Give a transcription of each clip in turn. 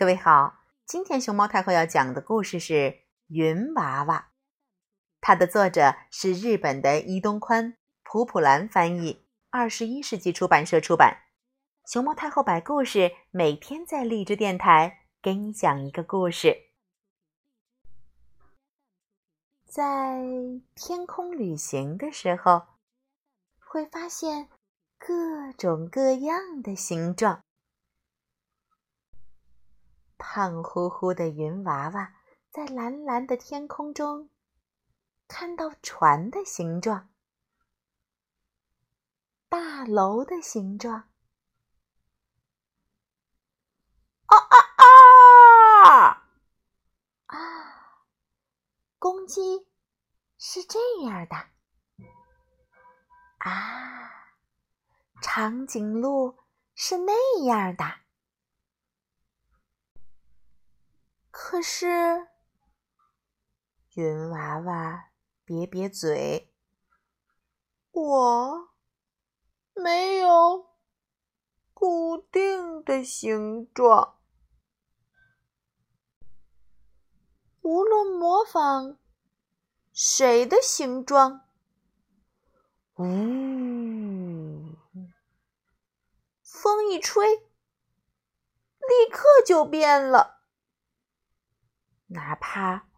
各位好，今天熊猫太后要讲的故事是《云娃娃》，它的作者是日本的伊东宽，普普兰翻译，二十一世纪出版社出版。熊猫太后摆故事，每天在励志电台给你讲一个故事。在天空旅行的时候，会发现各种各样的形状。胖乎乎的云娃娃在蓝蓝的天空中看到船的形状、大楼的形状。啊啊啊！啊，公鸡是这样的。啊，长颈鹿是那样的。可是，云娃娃瘪瘪嘴，我没有固定的形状。无论模仿谁的形状，呜，风一吹，立刻就变了。哪怕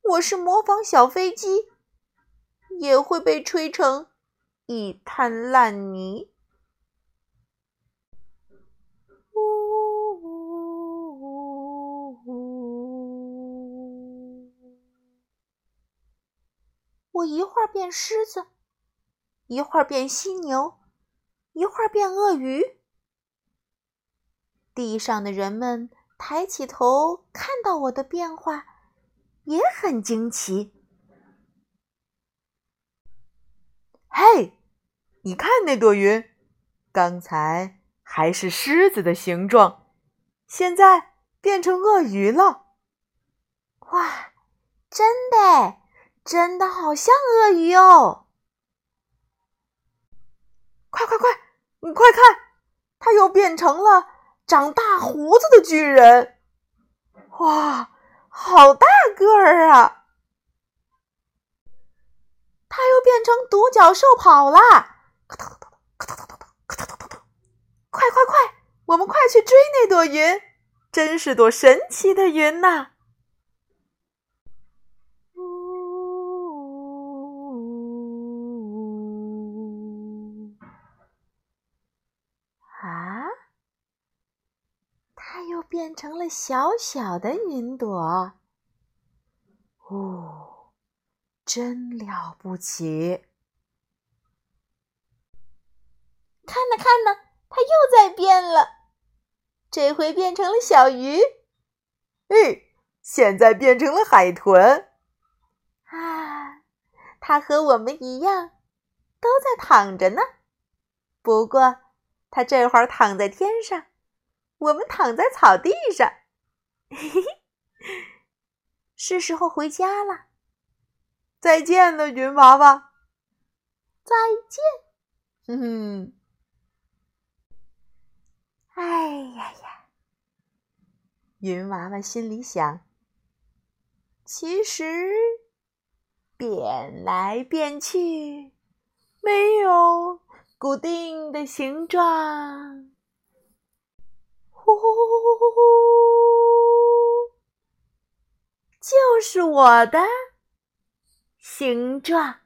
我是模仿小飞机，也会被吹成一滩烂泥。我一会儿变狮子，一会儿变犀牛，一会儿变鳄鱼。地上的人们。抬起头，看到我的变化，也很惊奇。嘿，你看那朵云，刚才还是狮子的形状，现在变成鳄鱼了。哇，真的，真的好像鳄鱼哦！快快快，你快看，它又变成了。长大胡子的巨人，哇，好大个儿啊！他又变成独角兽跑啦！快快快，我们快去追那朵云，真是朵神奇的云呐！它又变成了小小的云朵，哦，真了不起！看呢看呢，它又在变了，这回变成了小鱼，哎，现在变成了海豚。啊，它和我们一样，都在躺着呢。不过，它这会儿躺在天上。我们躺在草地上，嘿嘿，是时候回家了。再见了，云娃娃。再见。哼哼。哎呀呀！云娃娃心里想：其实变来变去，没有固定的形状。呼，就是我的形状。